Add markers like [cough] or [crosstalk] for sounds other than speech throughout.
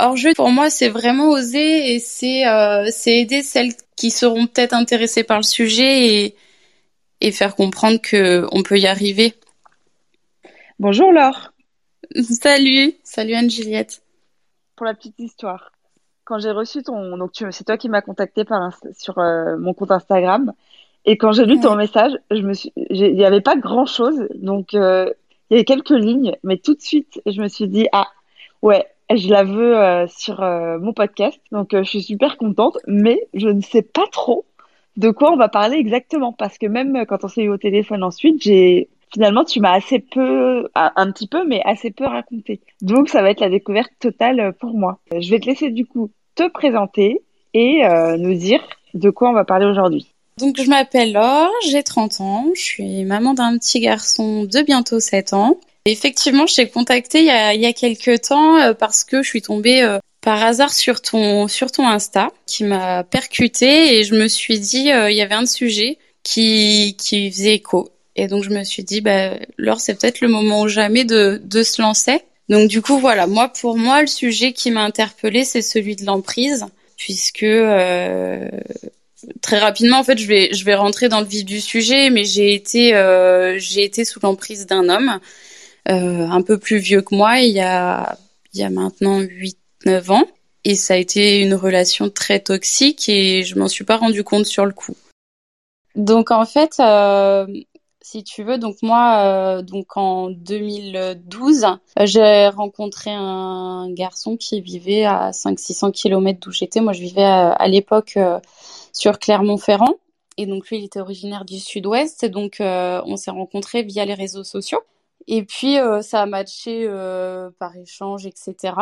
Hors jeu, pour moi, c'est vraiment oser et c'est euh, c'est aider celles qui seront peut-être intéressées par le sujet et, et faire comprendre que on peut y arriver. Bonjour Laure. Salut, salut Anne-Juliette. Pour la petite histoire, quand j'ai reçu ton, donc c'est toi qui m'as contacté par sur euh, mon compte Instagram, et quand j'ai lu ton message, je me suis, il n'y avait pas grand chose, donc euh, il y avait quelques lignes, mais tout de suite, je me suis dit ah ouais, je la veux euh, sur euh, mon podcast, donc euh, je suis super contente, mais je ne sais pas trop de quoi on va parler exactement, parce que même quand on s'est eu au téléphone ensuite, j'ai finalement tu m'as assez peu, un petit peu, mais assez peu raconté. Donc ça va être la découverte totale pour moi. Je vais te laisser du coup te présenter et nous dire de quoi on va parler aujourd'hui. Donc je m'appelle Laure, j'ai 30 ans, je suis maman d'un petit garçon de bientôt 7 ans. Effectivement, je t'ai contacté il y a, il y a quelques temps euh, parce que je suis tombée euh, par hasard sur ton sur ton Insta qui m'a percuté et je me suis dit euh, il y avait un sujet qui qui faisait écho et donc je me suis dit bah Laure c'est peut-être le moment ou jamais de de se lancer. Donc du coup voilà, moi pour moi le sujet qui m'a interpellée c'est celui de l'emprise puisque euh, très rapidement en fait je vais rentrer dans le vif du sujet mais j'ai été euh, sous l'emprise d'un homme euh, un peu plus vieux que moi, il y a, maintenant 8-9 ans. Et ça a été une relation très toxique et je m'en suis pas rendu compte sur le coup. Donc en fait, euh, si tu veux, donc moi, donc en 2012, j'ai rencontré un garçon qui vivait à 500-600 km d'où j'étais. Moi, je vivais à, l'époque sur Clermont-Ferrand. Et donc lui, il était originaire du sud-ouest. Et donc, euh, on s'est rencontrés via les réseaux sociaux. Et puis, euh, ça a matché euh, par échange, etc.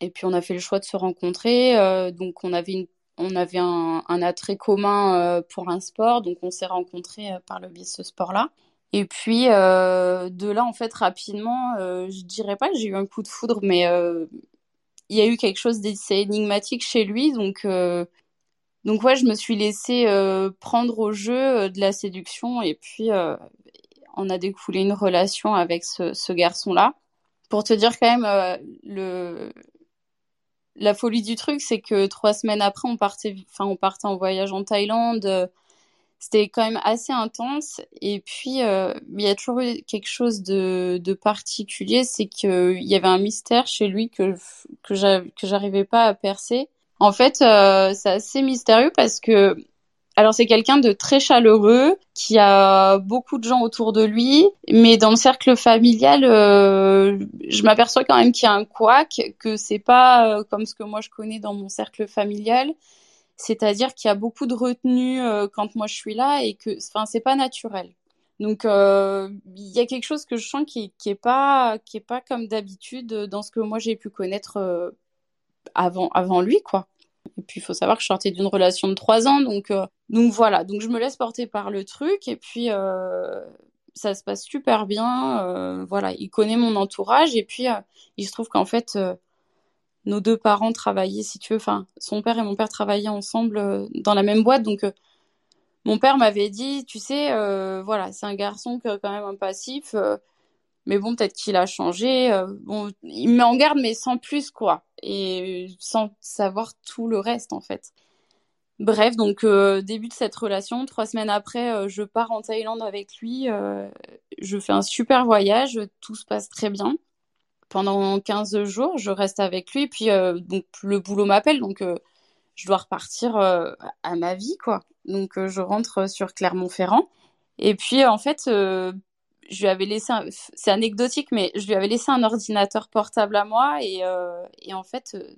Et puis, on a fait le choix de se rencontrer. Donc, on avait, on avait un, un attrait commun pour un sport. Donc, on s'est rencontrés par le biais de ce sport-là. Et puis, de là, en fait, rapidement, je dirais pas que j'ai eu un coup de foudre, mais il y a eu quelque chose d'assez énigmatique chez lui. Donc, donc ouais, je me suis laissée prendre au jeu de la séduction. Et puis, on a découlé une relation avec ce, garçon-là. Pour te dire quand même, euh, le... la folie du truc, c'est que trois semaines après, on partait, enfin, on partait en voyage en Thaïlande. C'était quand même assez intense. Et puis, euh, il y a toujours eu quelque chose de, particulier, c'est qu'il y avait un mystère chez lui que, que j'arrivais pas à percer. En fait, euh, c'est assez mystérieux parce que alors c'est quelqu'un de très chaleureux, qui a beaucoup de gens autour de lui, mais dans le cercle familial, euh, je m'aperçois quand même qu'il y a un couac, que c'est pas euh, comme ce que moi je connais dans mon cercle familial. C'est-à-dire qu'il y a beaucoup de retenue euh, quand moi je suis là et que, enfin, c'est pas naturel. Donc il y a quelque chose que je sens qui, qui est pas qui est pas comme d'habitude dans ce que moi j'ai pu connaître avant lui quoi. Et puis, il faut savoir que je sortais d'une relation de trois ans. Donc, euh, donc voilà. Donc, je me laisse porter par le truc. Et puis, euh, ça se passe super bien. Euh, voilà. Il connaît mon entourage. Et puis, il se trouve qu'en fait, nos deux parents travaillaient, si tu veux. Enfin, son père et mon père travaillaient ensemble dans la même boîte. Donc, mon père m'avait dit, tu sais, voilà, c'est un garçon quand même un passif. Mais bon, peut-être qu'il a changé. bon, il me met en garde, mais sans plus, quoi et sans savoir tout le reste en fait. Bref, donc euh, début de cette relation, trois semaines après, euh, je pars en Thaïlande avec lui, euh, je fais un super voyage, tout se passe très bien. Pendant 15 jours, je reste avec lui, puis donc le boulot m'appelle, donc je dois repartir à ma vie, quoi. Donc je rentre sur Clermont-Ferrand. Et puis en fait, je lui avais laissé, c'est anecdotique, mais je lui avais laissé un ordinateur portable à moi et, euh, en fait, euh,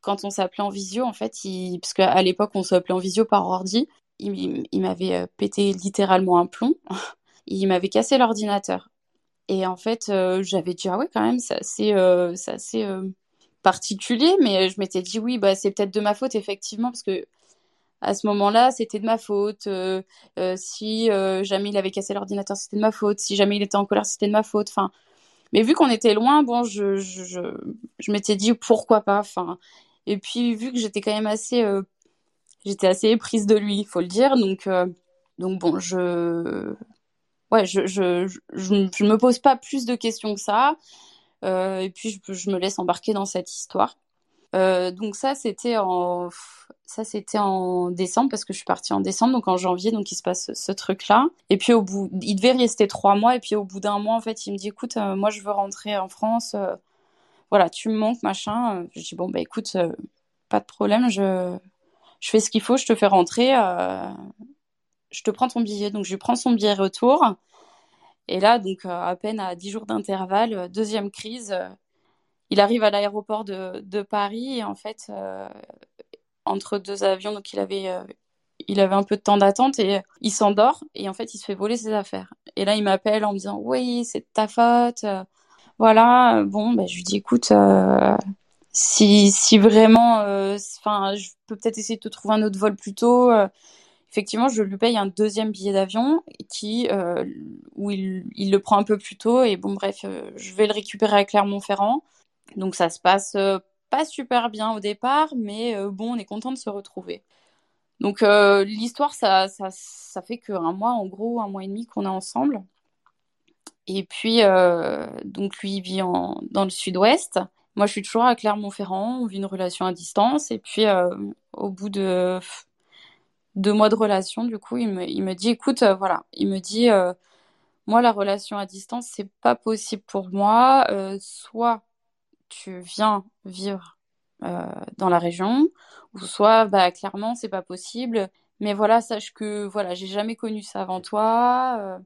quand on s'appelait en visio, en fait, parce qu'à l'époque on s'appelait en visio par ordi, il, m'avait euh, pété littéralement un plomb, [laughs] il m'avait cassé l'ordinateur. Et en fait, j'avais dit ah ouais quand même, c'est assez, assez particulier, mais je m'étais dit oui, bah c'est peut-être de ma faute effectivement parce que à ce moment-là, c'était de ma faute. Euh, euh, si euh, jamais il avait cassé l'ordinateur, c'était de ma faute. Si jamais il était en colère, c'était de ma faute. Enfin, mais vu qu'on était loin, bon, je, je, je, m'étais dit pourquoi pas. Enfin, et puis vu que j'étais quand même assez, j'étais assez éprise de lui, il faut le dire. Donc, Donc bon, je ouais, je, je, je, me pose pas plus de questions que ça. Et puis je, me laisse embarquer dans cette histoire. Donc ça c'était en ça c'était en décembre parce que je suis partie en décembre donc en janvier donc il se passe ce, truc là et puis au bout il devait rester trois mois et puis au bout d'un mois en fait il me dit écoute euh, moi je veux rentrer en France euh, voilà tu me manques machin. Je dis bon bah écoute euh, pas de problème je je fais ce qu'il faut je te fais rentrer je te prends ton billet. Donc je lui prends son billet retour. Et là donc à peine à dix jours d'intervalle deuxième crise il arrive à l'aéroport de, de, Paris et en fait, euh, entre deux avions, donc il avait, euh, il avait un peu de temps d'attente et il s'endort et en fait, il se fait voler ses affaires. Et là, il m'appelle en me disant Oui, c'est de ta faute. Voilà, bon, ben, je lui dis Écoute, euh, si, si vraiment, enfin, je peux peut-être essayer de te trouver un autre vol plus tôt effectivement, je lui paye un deuxième billet d'avion qui euh, où il, il, le prend un peu plus tôt et bon bref, je vais le récupérer à Clermont-Ferrand. Donc ça se passe euh, pas super bien au départ, mais euh, bon, on est content de se retrouver. Donc euh, l'histoire, ça, fait qu'un mois, en gros, un mois et demi qu'on est ensemble. Et puis, donc lui, il vit en, dans le sud-ouest. Moi, je suis toujours à Clermont-Ferrand. On vit une relation à distance. Et puis, au bout de deux mois de relation, du coup, il me, il me dit, écoute, voilà, il me dit, moi, la relation à distance, c'est pas possible pour moi. soit tu viens vivre euh, dans la région, ou soit bah clairement c'est pas possible. Mais voilà, sache que voilà, j'ai jamais connu ça avant toi. Euh,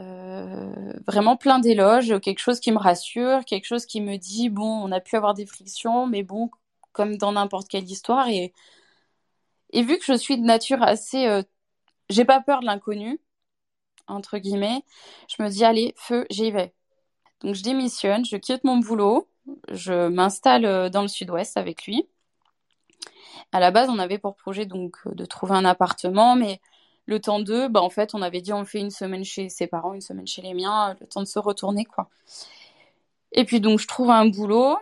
euh, vraiment plein d'éloges, quelque chose qui me rassure, quelque chose qui me dit bon, on a pu avoir des frictions, mais bon, comme dans n'importe quelle histoire. Et, et vu que je suis de nature assez, j'ai pas peur de l'inconnu entre guillemets, je me dis allez feu, j'y vais. Donc je démissionne, je quitte mon boulot, je m'installe euh, dans le sud-ouest avec lui. À la base, on avait pour projet donc euh, de trouver un appartement, mais le temps d'eux, bah, en fait, on avait dit on fait une semaine chez ses parents, une semaine chez les miens, le temps de se retourner, quoi. Et puis donc, je trouve un boulot.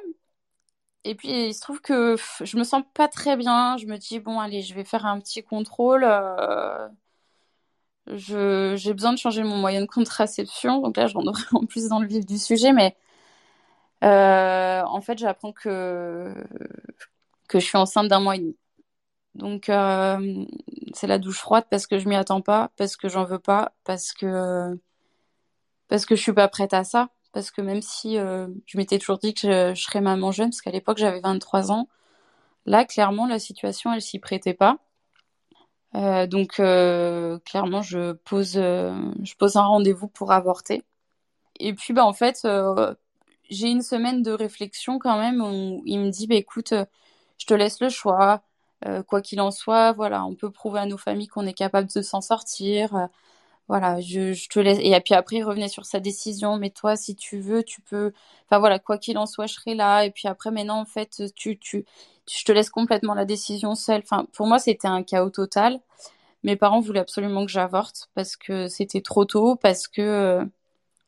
Et puis, il se trouve que je me sens pas très bien. Je me dis, bon, allez, je vais faire un petit contrôle. Euh, j'ai besoin de changer mon moyen de contraception. Donc là, je rentrerai [laughs] en plus dans le vif du sujet, mais euh, en fait, j'apprends que, que je suis enceinte d'un mois et demi. Donc, euh, c'est la douche froide parce que je m'y attends pas, parce que j'en veux pas, parce que, parce que je suis pas prête à ça. Parce que même si euh, je m'étais toujours dit que je, serais maman jeune, parce qu'à l'époque j'avais 23 ans, là, clairement, la situation, elle s'y prêtait pas. Euh, donc, euh, clairement, je pose, je pose un rendez-vous pour avorter. Et puis, bah, en fait, j'ai une semaine de réflexion quand même où il me dit bah, écoute, euh, je te laisse le choix. Euh, quoi qu'il en soit, voilà, on peut prouver à nos familles qu'on est capable de s'en sortir. Euh, voilà, je, je, te laisse. Et puis après, il revenait sur sa décision. Mais toi, si tu veux, tu peux. Enfin voilà, quoi qu'il en soit, je serai là. Et puis après, maintenant, en fait, tu, tu, je te laisse complètement la décision seule. Enfin, pour moi, c'était un chaos total. Mes parents voulaient absolument que j'avorte parce que c'était trop tôt, parce que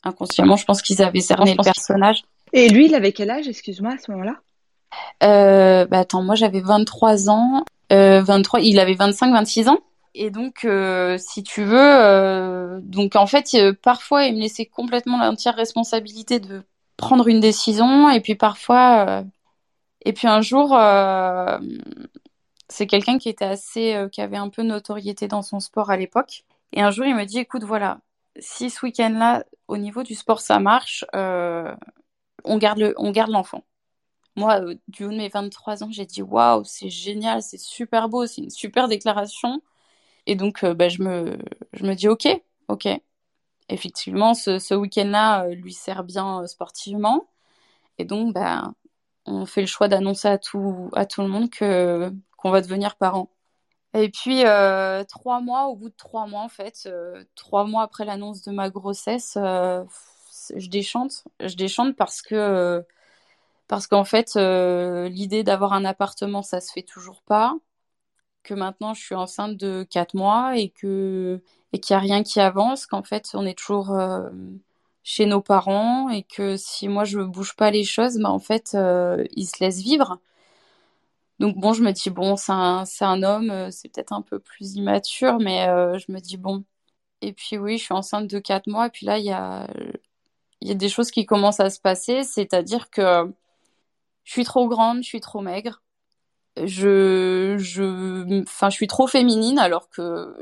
inconsciemment, je pense qu'ils avaient cerné le personnage. Et lui, il avait quel âge, excuse-moi, à ce moment-là? Euh, bah attends, moi j'avais 23 ans, euh, 23, il avait 25, 26 ans. Et donc, euh, si tu veux, euh, donc en fait, euh, parfois il me laissait complètement l'entière responsabilité de prendre une décision, et puis parfois, euh, et puis un jour, c'est quelqu'un qui était assez, qui avait un peu notoriété dans son sport à l'époque. Et un jour, il me dit, écoute, voilà, si ce week-end-là, au niveau du sport, ça marche, on garde le, on garde l'enfant. Moi, euh, du haut de mes 23 ans, j'ai dit waouh, c'est génial, c'est super beau, c'est une super déclaration. Et donc, euh, bah, je me, je me dis ok, ok. Effectivement, ce, ce week-end-là lui sert bien sportivement. Et donc, bah, on fait le choix d'annoncer à tout, à tout le monde que qu'on va devenir parents. Et puis, euh, trois mois, au bout de trois mois, en fait, euh, trois mois après l'annonce de ma grossesse, euh, je déchante. Je déchante parce que, parce qu'en fait, l'idée d'avoir un appartement, ça se fait toujours pas. Que maintenant, je suis enceinte de quatre mois et que et qu'il n'y a rien qui avance, qu'en fait, on est toujours chez nos parents et que si moi je bouge pas les choses, bah en fait, ils se laissent vivre. Donc bon, je me dis, bon, c'est un, un homme, c'est peut-être un peu plus immature, mais je me dis, bon. Et puis oui, je suis enceinte de 4 mois, et puis là, il y a, il y a des choses qui commencent à se passer, c'est-à-dire que je suis trop grande, je suis trop maigre, je, je, enfin, je suis trop féminine alors que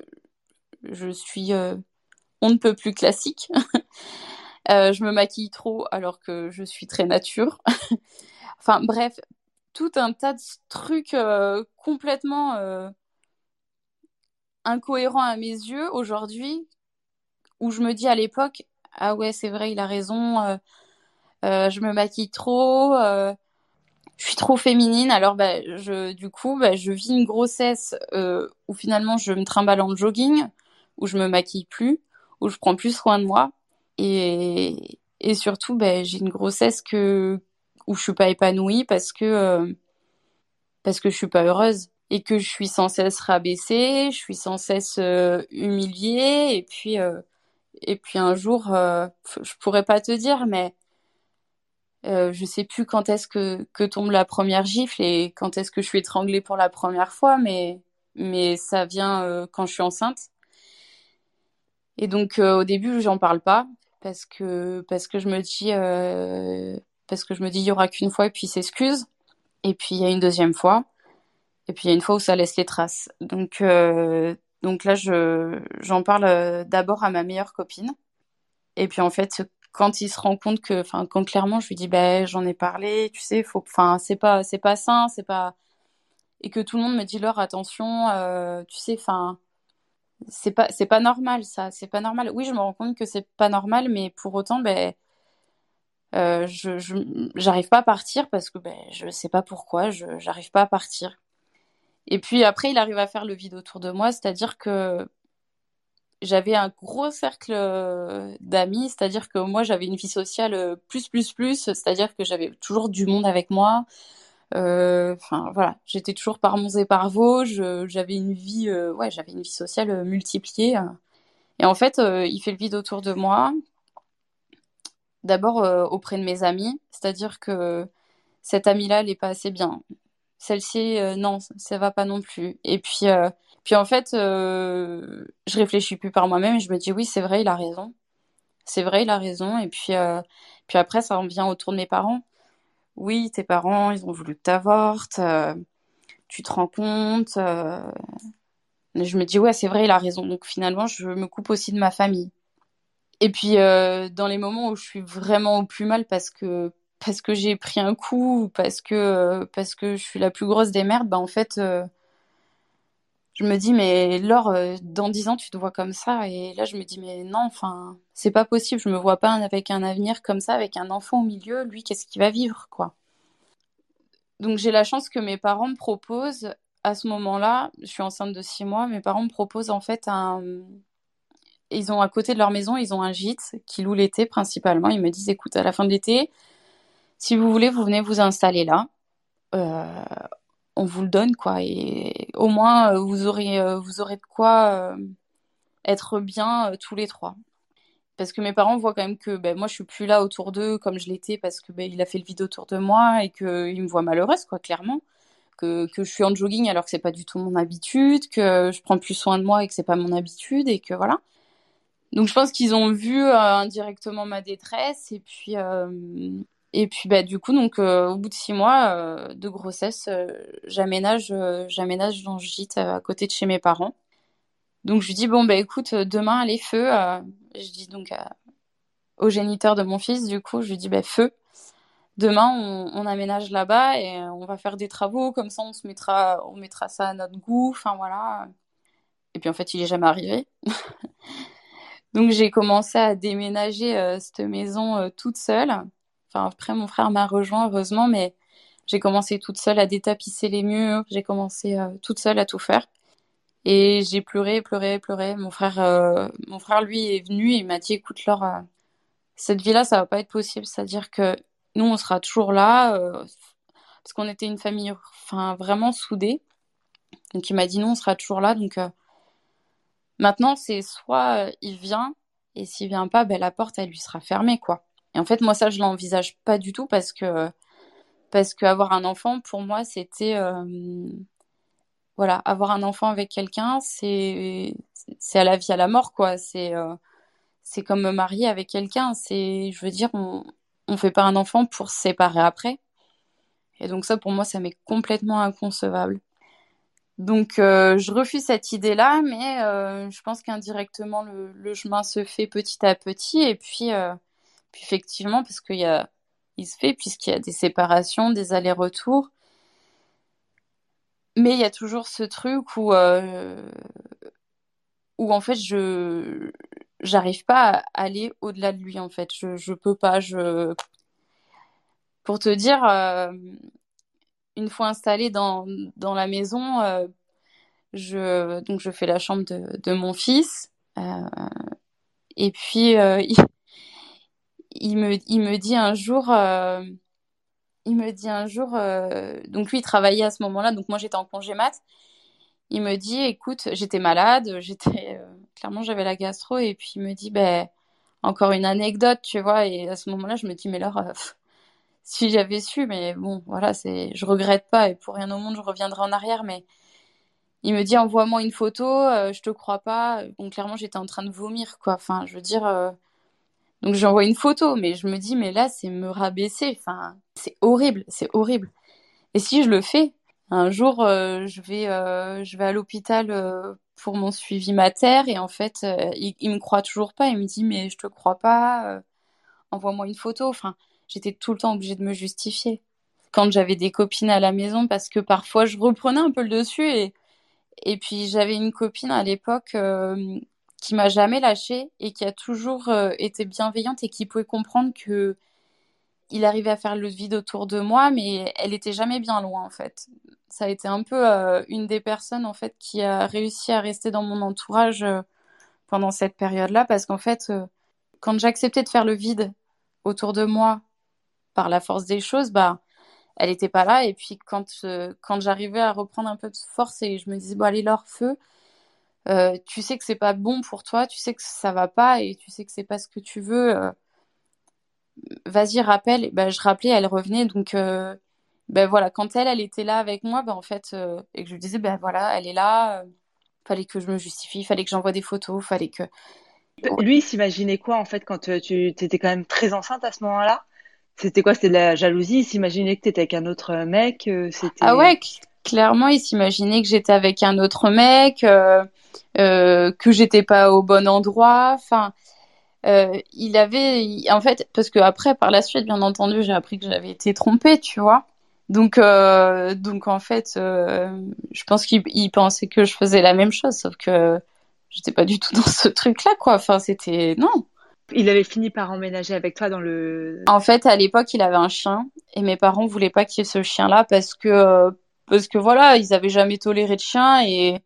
je suis, euh, on ne peut plus classique. [laughs] euh, je me maquille trop alors que je suis très nature. [laughs] enfin bref, tout un tas de trucs euh, complètement incohérents à mes yeux aujourd'hui, où je me dis à l'époque, ah ouais, c'est vrai, il a raison, euh, euh, je me maquille trop, euh, je suis trop féminine. Alors, bah, je, du coup, bah, je vis une grossesse où finalement je me trimballe en jogging, où je me maquille plus, où je prends plus soin de moi. Et, et surtout, bah, j'ai une grossesse que, où je suis pas épanouie parce que, parce que je suis pas heureuse et que je suis sans cesse rabaissée, je suis sans cesse humiliée et puis et puis un jour, euh, je pourrais pas te dire, mais euh, je sais plus quand est-ce que, que tombe la première gifle et quand est-ce que je suis étranglée pour la première fois, mais, mais ça vient euh, quand je suis enceinte. Et donc euh, au début, j'en parle pas parce que parce que je me dis euh, parce que je me dis il y aura qu'une fois et puis s'excuse. Et puis il y a une deuxième fois. Et puis il y a une fois où ça laisse les traces. Donc donc là, je, j'en parle euh, d'abord à ma meilleure copine. Et puis en fait, quand il se rend compte que, enfin, quand clairement je lui dis, ben, j'en ai parlé, tu sais, faut, enfin, c'est pas, c'est pas sain, c'est pas, et que tout le monde me dit leur attention, euh, tu sais, enfin, c'est pas, c'est pas normal ça, c'est pas normal. Oui, je me rends compte que c'est pas normal, mais pour autant, ben, euh, je, j'arrive pas à partir parce que ben, je sais pas pourquoi, je, j'arrive pas à partir. Et puis après, il arrive à faire le vide autour de moi, c'est-à-dire que j'avais un gros cercle euh, d'amis, c'est-à-dire que moi j'avais une vie sociale euh, plus plus plus, c'est-à-dire que j'avais toujours du monde avec moi. Euh, Enfin voilà, j'étais toujours par Mons et par Vosges, j'avais une vie, ouais, j'avais une vie sociale multipliée. Et en fait, il fait le vide autour de moi. D'abord auprès de mes amis, c'est-à-dire que cette amie-là, elle est pas assez bien celle-ci euh, non ça va pas non plus. Et puis euh, puis en fait euh, je réfléchis plus par moi-même et je me dis oui c'est vrai il a raison. C'est vrai il a raison. Et puis puis après ça en vient autour de mes parents. Oui tes parents ils ont voulu que t'avortes tu te rends compte je me dis ouais c'est vrai il a raison. Donc finalement je me coupe aussi de ma famille. Et puis dans les moments où je suis vraiment au plus mal parce que parce que j'ai pris un coup ou parce que parce que je suis la plus grosse des merdes, bah en fait euh, je me dis mais Laure euh, dans dix ans tu te vois comme ça et là je me dis mais non enfin c'est pas possible, je me vois pas avec un avenir comme ça avec un enfant au milieu, lui qu'est-ce qu'il va vivre quoi? Donc j'ai la chance que mes parents me proposent à ce moment-là, je suis enceinte de six mois, mes parents me proposent en fait un ils ont à côté de leur maison, ils ont un gîte qui loue l'été principalement. Ils me disent écoute à la fin de l'été si vous voulez, vous venez vous installer là. Euh, on vous le donne, quoi. Et au moins, euh, vous aurez, euh, vous aurez de quoi être bien tous les trois. Parce que mes parents voient quand même que ben, moi, je suis plus là autour d'eux comme je l'étais parce que ben, il a fait le vide autour de moi et qu'ils me voient malheureuse, quoi, clairement. Que, je suis en jogging alors que c'est pas du tout mon habitude, que je prends plus soin de moi et que c'est pas mon habitude et que voilà. Donc je pense qu'ils ont vu indirectement ma détresse et puis et puis bah du coup donc euh, au bout de six mois euh, de grossesse, euh, j'aménage j'aménage dans le gîte à côté de chez mes parents. Donc je lui dis bon bah écoute demain allez feu. je dis donc au géniteur de mon fils du coup je lui dis bah feu. Demain on, on aménage là-bas et on va faire des travaux comme ça on se mettra on mettra ça à notre goût. Enfin voilà. Et puis en fait il est jamais arrivé. [laughs] donc j'ai commencé à déménager cette maison toute seule. Enfin, après, mon frère m'a rejoint, heureusement, mais j'ai commencé toute seule à détapisser les murs, j'ai commencé euh, toute seule à tout faire. Et j'ai pleuré, pleuré, pleuré. Mon frère, euh, mon frère, lui, est venu et il m'a dit, écoute, Laure, euh, cette vie-là, ça va pas être possible. C'est-à-dire que nous, on sera toujours là, parce qu'on était une famille, enfin, vraiment soudée. Donc, il m'a dit, nous, on sera toujours là. Donc, maintenant, c'est soit il vient, et s'il vient pas, ben, la porte, elle lui sera fermée, quoi. Et en fait, moi, ça, je l'envisage pas du tout parce que parce qu'avoir un enfant, pour moi, c'était voilà, avoir un enfant avec quelqu'un, c'est c'est à la vie à la mort quoi. C'est c'est comme me marier avec quelqu'un. C'est, je veux dire, on on fait pas un enfant pour se séparer après. Et donc ça, pour moi, ça m'est complètement inconcevable. Donc euh, je refuse cette idée-là, mais euh, je pense qu'indirectement le, chemin se fait petit à petit et puis, euh, puis effectivement parce qu'il il se fait puisqu'il y a des séparations, des allers-retours, mais il y a toujours ce truc où où en fait je j'arrive pas à aller au-delà de lui en fait. Je je peux pas. Je pour te dire, euh, une fois installée dans dans la maison, euh, je donc je fais la chambre de de mon fils euh, et puis il, il, me dit un jour il me dit un jour donc lui il travaillait à ce moment-là donc moi j'étais en congé mat. Il me dit écoute j'étais malade [laughs] j'étais clairement j'avais la gastro et puis il me dit ben encore une anecdote tu vois et à ce moment-là je me dis mais alors euh, si j'avais su mais bon voilà c'est je regrette pas et pour rien au monde je reviendrai en arrière mais il me dit envoie-moi une photo euh, je te crois pas. Bon clairement j'étais en train de vomir quoi. Enfin je veux dire euh, donc j'envoie une photo mais je me dis mais là c'est me rabaisser. Enfin c'est horrible c'est horrible. Et si je le fais un jour je vais je vais à l'hôpital pour mon suivi mater et en fait euh, il, il, me croit toujours pas. Il me dit mais je te crois pas euh, envoie-moi une photo. Enfin j'étais tout le temps obligée de me justifier. Quand j'avais des copines à la maison parce que parfois je reprenais un peu le dessus et et puis j'avais une copine à l'époque euh, qui m'a jamais lâchée et qui a toujours été bienveillante et qui pouvait comprendre que il arrivait à faire le vide autour de moi, mais elle était jamais bien loin en fait. Ça a été un peu euh, une des personnes en fait qui a réussi à rester dans mon entourage euh, pendant cette période-là, parce qu'en fait, euh, quand j'acceptais de faire le vide autour de moi par la force des choses, bah elle était pas là. Et puis quand quand j'arrivais à reprendre un peu de force et je me disais bon allez leur feu, tu sais que c'est pas bon pour toi, tu sais que ça va pas et tu sais que c'est pas ce que tu veux vas-y rappelle. Ben, je rappelais elle revenait donc euh, ben voilà. Quand elle elle était là avec moi ben en fait euh, et que je lui disais ben voilà elle est là euh, fallait que je me justifie fallait que j'envoie des photos fallait que lui il s'imaginait quoi en fait quand tu étais quand même très enceinte à ce moment-là? C'était quoi c'était de la jalousie? Il s'imaginait que tu étais avec un autre mec ah ouais clairement il s'imaginait que j'étais avec un autre mec que j'étais pas au bon endroit enfin euh, il avait, en fait, parce que après, par la suite, bien entendu, j'ai appris que j'avais été trompée, tu vois. Donc, euh, donc en fait, euh, je pense qu'il pensait que je faisais la même chose, sauf que j'étais pas du tout dans ce truc-là, quoi. Enfin, c'était non. Il avait fini par emménager avec toi dans le. En fait, à l'époque, il avait un chien et mes parents voulaient pas qu'il y ait ce chien-là parce que parce que voilà, ils avaient jamais toléré de chien et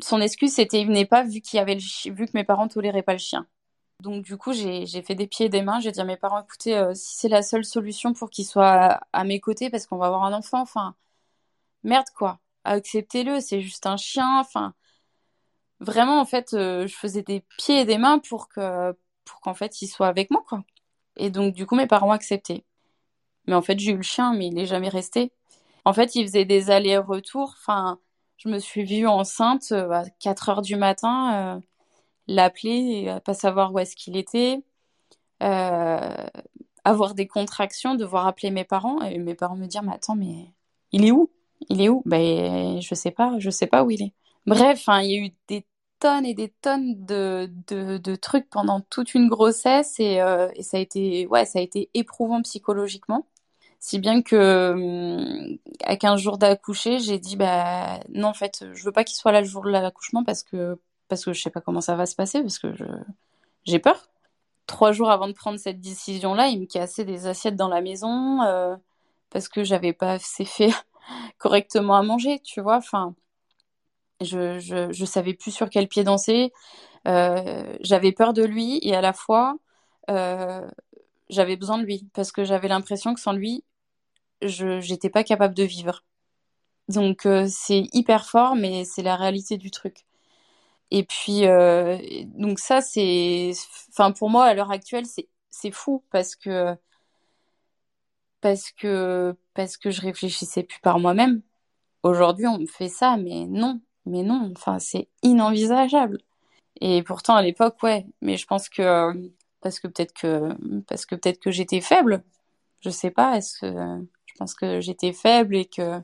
son excuse c'était il venait pas vu qu'il avait le vu que mes parents toléraient pas le chien. Donc du coup, j'ai fait des pieds et des mains. J'ai dit à mes parents, écoutez, euh, si c'est la seule solution pour qu'ils soient à, mes côtés parce qu'on va avoir un enfant, enfin, merde quoi, acceptez-le, c'est juste un chien. Enfin, vraiment, en fait, euh, je faisais des pieds et des mains pour que pour qu'en fait, il soit avec moi quoi. Et donc du coup, mes parents ont accepté. Mais en fait, j'ai eu le chien, mais il n'est jamais resté. En fait, il faisait des allers-retours. Enfin, je me suis vue enceinte euh, à 4 heures du matin l'appeler, et pas savoir où est-ce qu'il était, euh, avoir des contractions, devoir appeler mes parents et mes parents me dire mais attends mais il est où? Il est où? Ben je sais pas, je sais pas où il est. Bref, hein, il y a eu des tonnes et des tonnes de, de, trucs pendant toute une grossesse et, euh, et, ça a été ouais ça a été éprouvant psychologiquement si bien que hum, à 15 jours d'accoucher j'ai dit bah non en fait je veux pas qu'il soit là le jour de l'accouchement parce que parce que je sais pas comment ça va se passer, parce que j'ai peur. Trois jours avant de prendre cette décision-là, il me cassait des assiettes dans la maison euh, parce que j'avais pas assez fait [laughs] correctement à manger, tu vois. Enfin, je, je, je savais plus sur quel pied danser. Euh, j'avais peur de lui et à la fois, euh, j'avais besoin de lui parce que j'avais l'impression que sans lui, je j'étais pas capable de vivre. Donc c'est hyper fort, mais c'est la réalité du truc. Et puis, euh, donc ça, c'est, enfin, pour moi, à l'heure actuelle, c'est, c'est fou parce que, parce que parce que je réfléchissais plus par moi-même. Aujourd'hui, on me fait ça, mais non, mais non, enfin, c'est inenvisageable. Et pourtant, à l'époque, ouais, mais je pense que, parce que peut-être que, parce que peut-être que j'étais faible. Je sais pas, est-ce que, je pense que j'étais faible et que,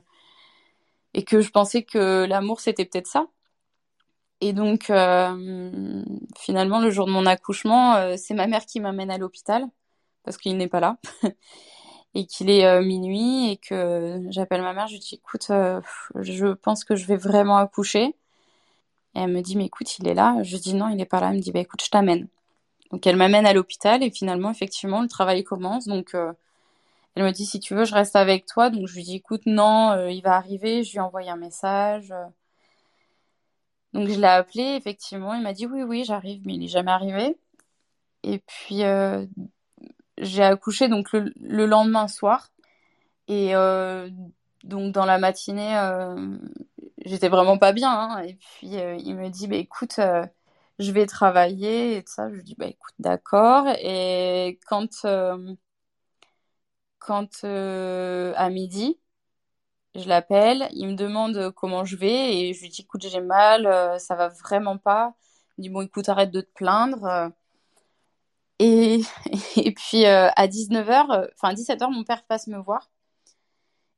et que je pensais que l'amour, c'était peut-être ça. Et donc, euh, finalement, le jour de mon accouchement, euh, c'est ma mère qui m'amène à l'hôpital parce qu'il n'est pas là [laughs] et qu'il est euh, minuit et que j'appelle ma mère. Je lui dis, écoute, je pense que je vais vraiment accoucher. Et elle me dit, mais écoute, il est là. Je dis, non, il n'est pas là. Elle me dit, bah écoute, je t'amène. Donc, elle m'amène à l'hôpital et finalement, effectivement, le travail commence. Donc, elle me dit, si tu veux, je reste avec toi. Donc, je lui dis, écoute, non, il va arriver. Je lui envoie un message. Donc je l'ai appelé, effectivement, il m'a dit oui, oui, j'arrive, mais il n'est jamais arrivé. Et puis euh, j'ai accouché donc le, lendemain soir. Et euh, donc dans la matinée, euh, j'étais vraiment pas bien. Hein. et puis il me dit, bah, écoute, je vais travailler et tout ça. Je lui dis, bah écoute, d'accord. Et quand, quand à midi, je l'appelle, il me demande comment je vais et je lui dis écoute j'ai mal, euh, ça va vraiment pas. Il me dit bon écoute arrête de te plaindre. [laughs] Et, puis euh, à 19h, enfin à 17h mon père passe me voir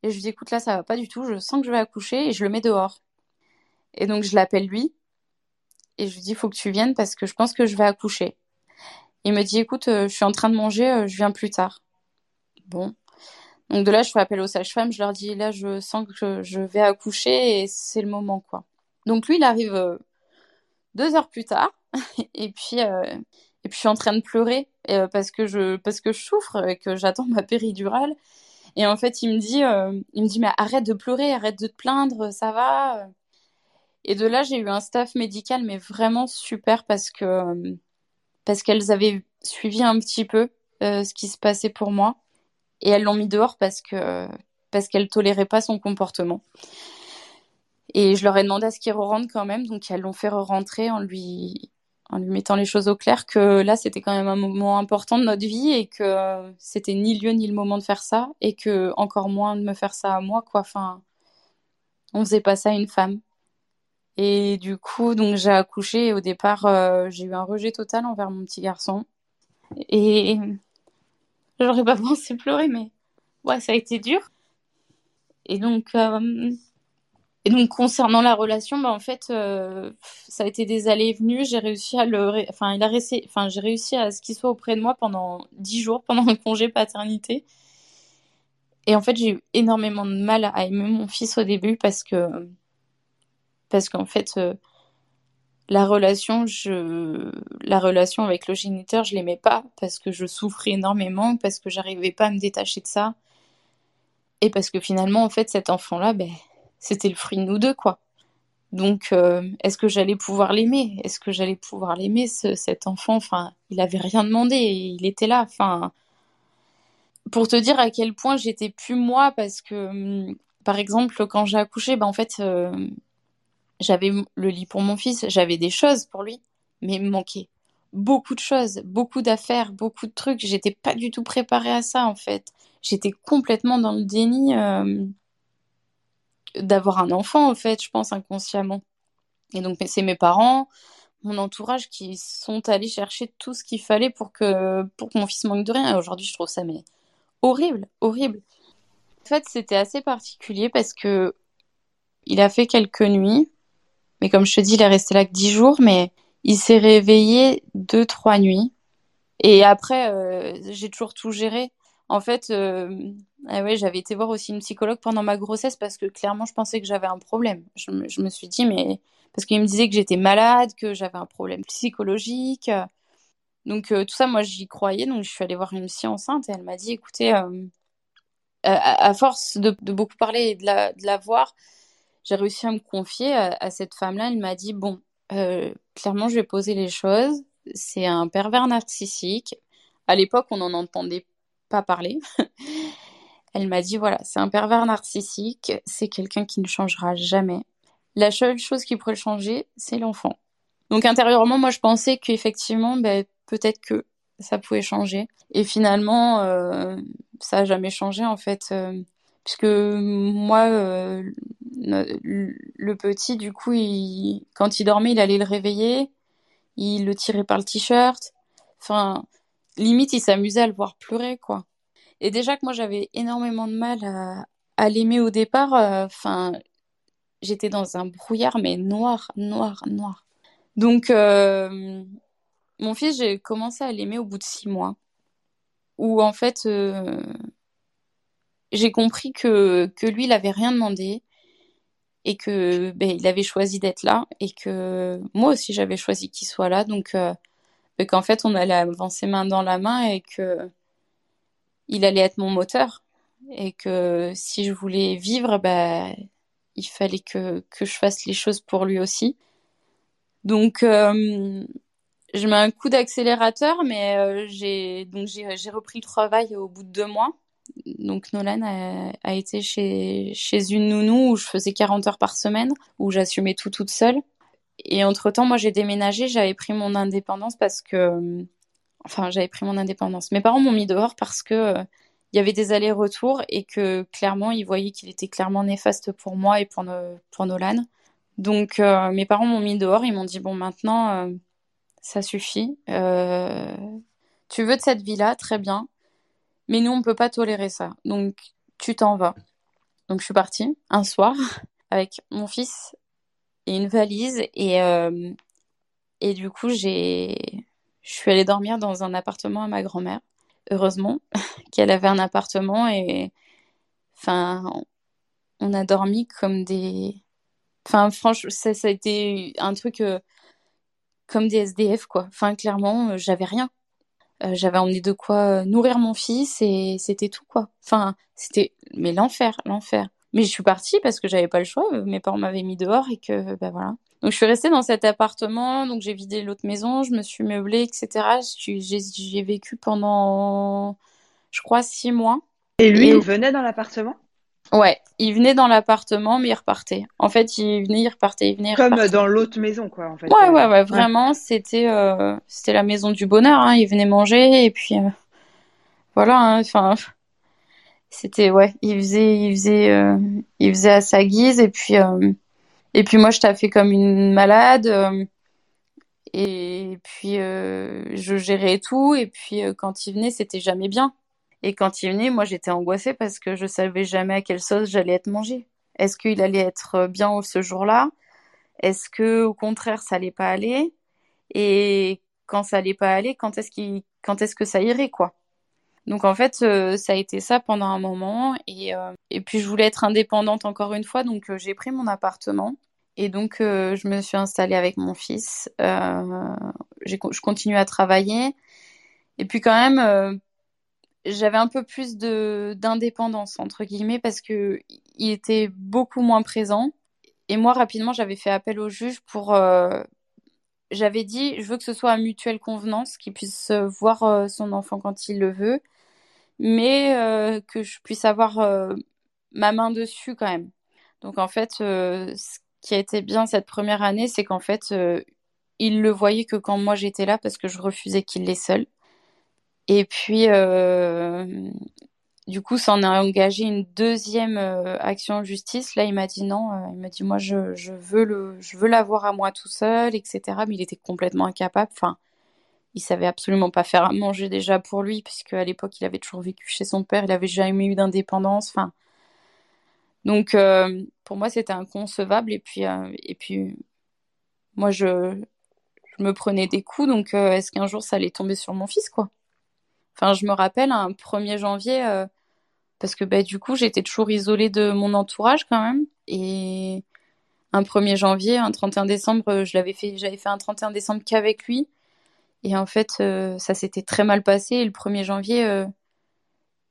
et je lui dis écoute là ça va pas du tout, je sens que je vais accoucher et je le mets dehors. Et donc je l'appelle lui et je lui dis faut que tu viennes parce que je pense que je vais accoucher. Il me dit écoute euh, je suis en train de manger, je viens plus tard. Donc de là, je fais appel aux sages-femmes, je leur dis là, je sens que je vais accoucher et c'est le moment quoi. Donc lui, il arrive euh, deux heures plus tard [laughs] et puis euh, et puis je suis en train de pleurer euh, parce que je parce que je souffre et que j'attends ma péridurale. Et en fait, il me dit il me dit mais arrête de pleurer, arrête de te plaindre, ça va. Et de là, j'ai eu un staff médical mais vraiment super parce que parce qu'elles avaient suivi un petit peu ce qui se passait pour moi et elles l'ont mis dehors parce que parce qu'elle tolérait pas son comportement. Et je leur ai demandé à ce qu'ils re-rentrent quand même, donc elles l'ont fait re-rentrer en lui en lui mettant les choses au clair que là c'était quand même un moment important de notre vie et que c'était ni lieu ni le moment de faire ça et que encore moins de me faire ça à moi quoi. Enfin, on faisait pas ça à une femme. Et du coup, donc j'ai accouché et au départ, euh, j'ai eu un rejet total envers mon petit garçon. Et J'aurais pas [laughs] pensé pleurer, mais ouais, ça a été dur. Et donc, euh, et donc concernant la relation, bah en fait, euh, ça a été des allées et venues. J'ai réussi à le, enfin, il a réussi, enfin, j'ai réussi à ce qu'il soit auprès de moi pendant dix jours, [laughs] pendant un congé paternité. Et en fait, j'ai eu énormément de mal à aimer mon fils au début parce que, parce qu'en fait, euh, la relation, je, la relation avec le géniteur, je l'aimais pas parce que je souffrais énormément, parce que j'arrivais pas à me détacher de ça, et parce que finalement, en fait, cet enfant-là, ben, c'était le fruit de nous deux, quoi. Donc, euh, est-ce que j'allais pouvoir l'aimer? Est-ce que j'allais pouvoir l'aimer, cet enfant? Enfin, il avait rien demandé, il était là. Enfin, pour te dire à quel point j'étais plus moi, parce que, hum, par exemple, quand j'ai accouché, ben en fait, euh, j'avais le lit pour mon fils, j'avais des choses pour lui, mais il manquait beaucoup de choses, beaucoup d'affaires, beaucoup de trucs. J'étais pas du tout préparée à ça en fait. J'étais complètement dans le déni euh, d'avoir un enfant en fait, je pense inconsciemment. Et donc c'est mes parents, mon entourage qui sont allés chercher tout ce qu'il fallait pour que pour que mon fils manque de rien. Et aujourd'hui, je trouve ça mais horrible, horrible. En fait, c'était assez particulier parce que il a fait quelques nuits mais comme je te dis, il est resté là que dix jours, mais il s'est réveillé deux, trois nuits. Et après, euh, j'ai toujours tout géré. En fait, euh, ah ouais, j'avais été voir aussi une psychologue pendant ma grossesse parce que clairement, je pensais que j'avais un problème. Je me, suis dit, mais parce qu'il me disait que j'étais malade, que j'avais un problème psychologique. Donc euh, tout ça, moi, j'y croyais. Donc je suis allée voir une psy enceinte et elle m'a dit, écoutez, à, force de, beaucoup parler et de la voir, j'ai réussi à me confier à, cette femme-là. Elle m'a dit, bon, euh, clairement, je vais poser les choses. C'est un pervers narcissique. À l'époque, on n'en entendait pas parler. [laughs] Elle m'a dit, voilà, c'est un pervers narcissique. C'est quelqu'un qui ne changera jamais. La seule chose qui pourrait le changer, c'est l'enfant. Donc intérieurement, moi, je pensais qu'effectivement, ben, peut-être que ça pouvait changer. Et finalement, euh, ça a jamais changé en fait. Euh, puisque moi, euh, le petit, du coup, quand il dormait, il allait le réveiller, il le tirait par le t-shirt. Enfin, limite, il s'amusait à le voir pleurer, quoi. Et déjà que moi, j'avais énormément de mal à, l'aimer au départ. Euh, enfin, j'étais dans un brouillard, mais noir, noir, noir. Donc, euh, mon fils, j'ai commencé à l'aimer au bout de six mois, où en fait, j'ai compris que, que lui, il avait rien demandé et que ben, il avait choisi d'être là et que moi aussi j'avais choisi qu'il soit là. Donc euh, ben, qu'en fait on allait avancer main dans la main et que il allait être mon moteur. Et que si je voulais vivre ben il fallait que que je fasse les choses pour lui aussi. Donc euh, je mets un coup d'accélérateur mais euh, donc j'ai repris le travail au bout de deux mois donc Nolan a, été chez, chez une nounou où je faisais 40 heures par semaine, où j'assumais tout toute seule. Et entre-temps, moi j'ai déménagé, j'avais pris mon indépendance parce que... Enfin, j'avais pris mon indépendance. Mes parents m'ont mis dehors parce que euh, il y avait des allers-retours et que clairement, ils voyaient qu'il était clairement néfaste pour moi et pour, pour Nolan. Donc euh, mes parents m'ont mis dehors, ils m'ont dit, bon maintenant, euh, ça suffit. tu veux de cette vie-là, très bien mais nous, on peut pas tolérer ça. Donc, tu t'en vas. Donc, je suis partie un soir [laughs] avec mon fils et une valise. Et, euh, et du coup, j'ai, je suis allée dormir dans un appartement à ma grand-mère. Heureusement [laughs] qu'elle avait un appartement et, enfin, on a dormi comme des, enfin, franchement, ça, a été un truc euh, comme des SDF, quoi. Enfin, clairement, euh, j'avais rien. Euh, j'avais emmené de quoi euh, nourrir mon fils et c'était tout quoi. Enfin, c'était mais l'enfer, l'enfer. Mais je suis partie parce que j'avais pas le choix. Mes parents m'avaient mis dehors et que ben voilà. Donc je suis restée dans cet appartement. Donc j'ai vidé l'autre maison, je me suis meublée, etc. J'ai vécu pendant, je crois, six mois. Et lui, il venait dans l'appartement? Ouais, il venait dans l'appartement, mais il repartait. En fait, il venait, il repartait, il venait. Comme dans l'autre maison, quoi. En fait. Ouais, ouais, ouais, vraiment, c'était, euh, c'était la maison du bonheur. Hein. Il venait manger et puis euh, voilà. Hein, enfin, c'était ouais, il faisait, il faisait, euh, il faisait à sa guise et puis et puis moi, je fait comme une malade. et puis je gérais tout et puis quand il venait, c'était jamais bien. Et quand il venait, moi j'étais angoissée parce que je savais jamais à quelle sauce j'allais être mangée. Est-ce qu'il allait être bien ce jour-là? Est-ce que au contraire ça allait pas aller? Et quand ça allait pas aller, quand est-ce qu'il, quand est-ce que ça irait quoi? Donc en fait, euh, ça a été ça pendant un moment et euh, et puis je voulais être indépendante encore une fois, donc euh, j'ai pris mon appartement. Et donc, je me suis installée avec mon fils. je continue à travailler. Et puis quand même, j'avais un peu plus de d'indépendance entre guillemets parce que il était beaucoup moins présent. Et moi rapidement j'avais fait appel au juge pour euh, j'avais dit je veux que ce soit à mutuelle convenance qu'il puisse voir euh, son enfant quand il le veut mais euh, que je puisse avoir ma main dessus quand même. Donc en fait ce qui a été bien cette première année c'est qu'en fait il le voyait que quand moi j'étais là parce que je refusais qu'il l'ait seul et puis, euh, du coup, ça en a engagé une deuxième euh, action en justice. Là, il m'a dit non. Euh, il m'a dit moi, je, veux le, je veux l'avoir à moi tout seul, etc. Mais il était complètement incapable. Enfin, il savait absolument pas faire à manger déjà pour lui, puisque à l'époque, il avait toujours vécu chez son père. Il avait jamais eu d'indépendance. Enfin, donc pour moi, c'était inconcevable. Et puis, et puis, moi, je me prenais des coups. Donc, est-ce qu'un jour, ça allait tomber sur mon fils, quoi? Enfin, je me rappelle un 1er janvier, euh, parce que bah, du coup, j'étais toujours isolée de mon entourage quand même. Et un 1er janvier, un 31 décembre, euh, je l'avais fait, j'avais fait un 31 décembre qu'avec lui. Et en fait, euh, ça s'était très mal passé. Et le 1er janvier,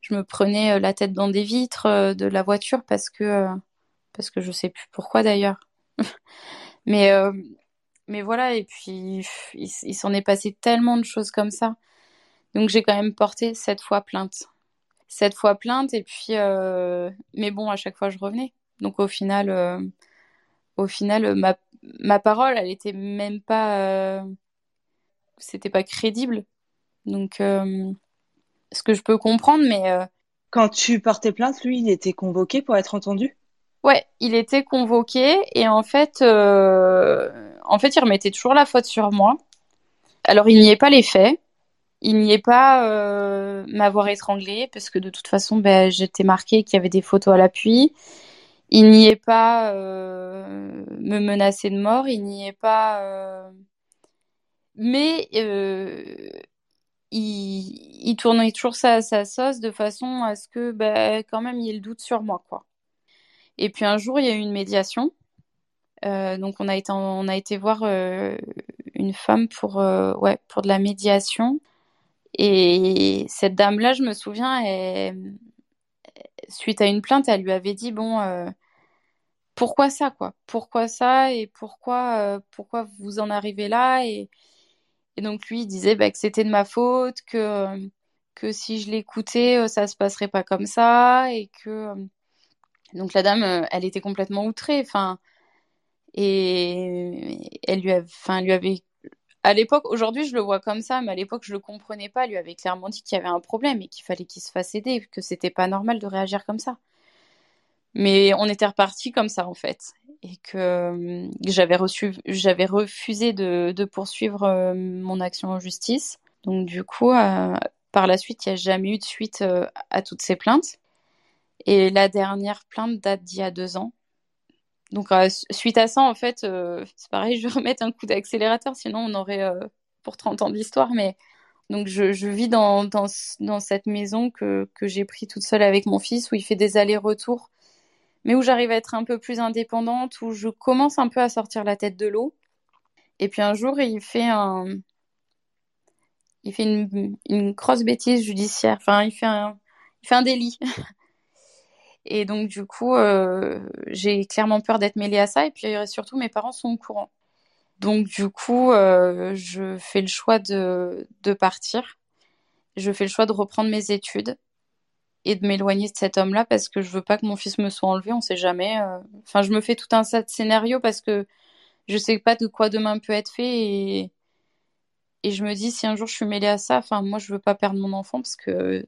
je me prenais la tête dans des vitres de la voiture parce que, parce que je sais plus pourquoi d'ailleurs. [laughs] mais, mais voilà, et puis il s'en est passé tellement de choses comme ça. Donc j'ai quand même porté sept fois plainte. Sept fois plainte et puis euh, mais bon à chaque fois je revenais. Donc au final euh, au final ma ma parole elle était même pas euh, c'était pas crédible. Donc ce que je peux comprendre mais quand tu portais plainte, lui, il était convoqué pour être entendu? Ouais, il était convoqué et en fait, euh, en fait, il remettait toujours la faute sur moi. Alors, il n'y est pas les faits. Il n'y est pas euh, m'avoir étranglé parce que de toute façon, ben, j'étais marqué qu'il y avait des photos à l'appui. Il n'y est pas euh, me menacer de mort. Il n'y est pas. Euh, mais il, il, tournait toujours sa, sa, sauce de façon à ce que, ben, quand même, il y ait le doute sur moi, quoi. Et puis un jour, il y a eu une médiation. Donc on a été on a été voir une femme pour ouais pour de la médiation et cette dame là je me souviens suite à une plainte elle lui avait dit bon euh, pourquoi ça quoi? Pourquoi ça et pourquoi euh, pourquoi vous en arrivez là? Et, donc lui disait bah, que c'était de ma faute que si je l'écoutais euh, ça se passerait pas comme ça et que donc la dame elle était complètement outrée. Enfin et elle lui, lui avait, à l'époque, aujourd'hui je le vois comme ça, mais à l'époque je le comprenais pas. Elle lui avait clairement dit qu'il y avait un problème et qu'il fallait qu'il se fasse aider, que c'était pas normal de réagir comme ça. Mais on était reparti comme ça en fait, et que euh, j'avais refusé de, poursuivre euh, mon action en justice. Donc du coup, euh, par la suite, il n'y a jamais eu de suite à toutes ces plaintes. Et la dernière plainte date d'il y a deux ans. Donc, euh, suite à ça, en fait, euh, c'est pareil, [laughs] je vais remettre un coup d'accélérateur, sinon on aurait euh, pour 30 ans d'histoire. Mais donc, je, je vis dans, dans, dans, cette maison que, que j'ai pris toute seule avec mon fils, où il fait des allers-retours, mais où j'arrive à être un peu plus indépendante, où je commence un peu à sortir la tête de l'eau. Et puis un jour, il fait un. Il fait une, une grosse bêtise judiciaire. Enfin, il fait un, il fait un délit. [laughs] Et donc, du coup, euh, j'ai clairement peur d'être mêlée à ça. Et puis, surtout, mes parents sont au courant. Donc, du coup, euh, je fais le choix de, de partir. Je fais le choix de reprendre mes études et de m'éloigner de cet homme-là parce que je veux pas que mon fils me soit enlevé. On sait jamais. Euh. Enfin, je me fais tout un tas de scénarios parce que je sais pas de quoi demain peut être fait. Et, je me dis, si un jour je suis mêlée à ça, enfin, moi, je veux pas perdre mon enfant parce que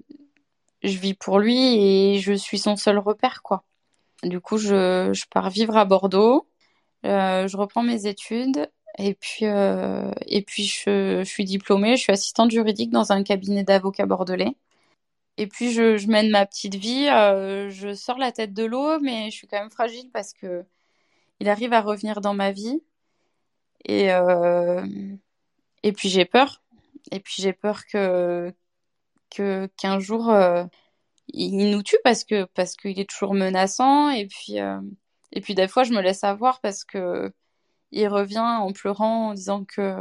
je vis pour lui et je suis son seul repère, quoi. Du coup, je, pars vivre à Bordeaux, euh, je reprends mes études et puis, euh, et puis je, suis diplômée, je suis assistante juridique dans un cabinet d'avocats bordelais. Et puis je, mène ma petite vie, euh, je sors la tête de l'eau, mais je suis quand même fragile parce que il arrive à revenir dans ma vie. Et, et puis j'ai peur. Et puis j'ai peur que, qu'un jour euh, il nous tue parce que parce qu'il est toujours menaçant. Et puis euh, et puis des fois je me laisse avoir parce que il revient en pleurant en disant que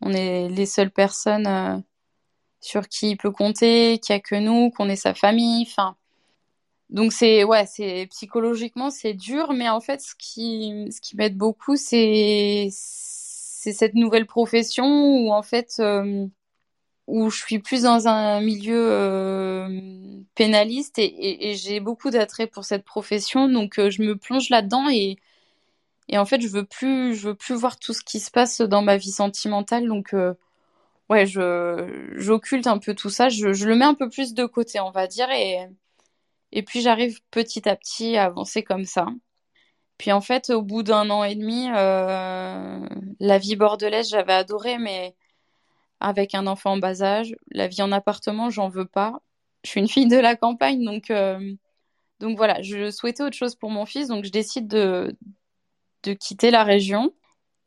on est les seules personnes euh, sur qui il peut compter, qu'il y a que nous, qu'on est sa famille, enfin donc c'est ouais, c'est psychologiquement c'est dur, mais en fait ce qui ce qui m'aide beaucoup c'est c'est cette nouvelle profession où en fait où je suis plus dans un milieu euh, pénaliste et, j'ai beaucoup d'attrait pour cette profession, donc euh, je me plonge là-dedans et, en fait je veux plus je veux plus voir tout ce qui se passe dans ma vie sentimentale, donc euh, ouais je j'occulte un peu tout ça, je, je le mets un peu plus de côté on va dire et et puis j'arrive petit à petit à avancer comme ça. Puis en fait au bout d'un an et demi, la vie bordelaise j'avais adoré mais avec un enfant en bas âge. La vie en appartement, j'en veux pas. Je suis une fille de la campagne, donc, euh, donc voilà, je souhaitais autre chose pour mon fils, donc je décide de, de quitter la région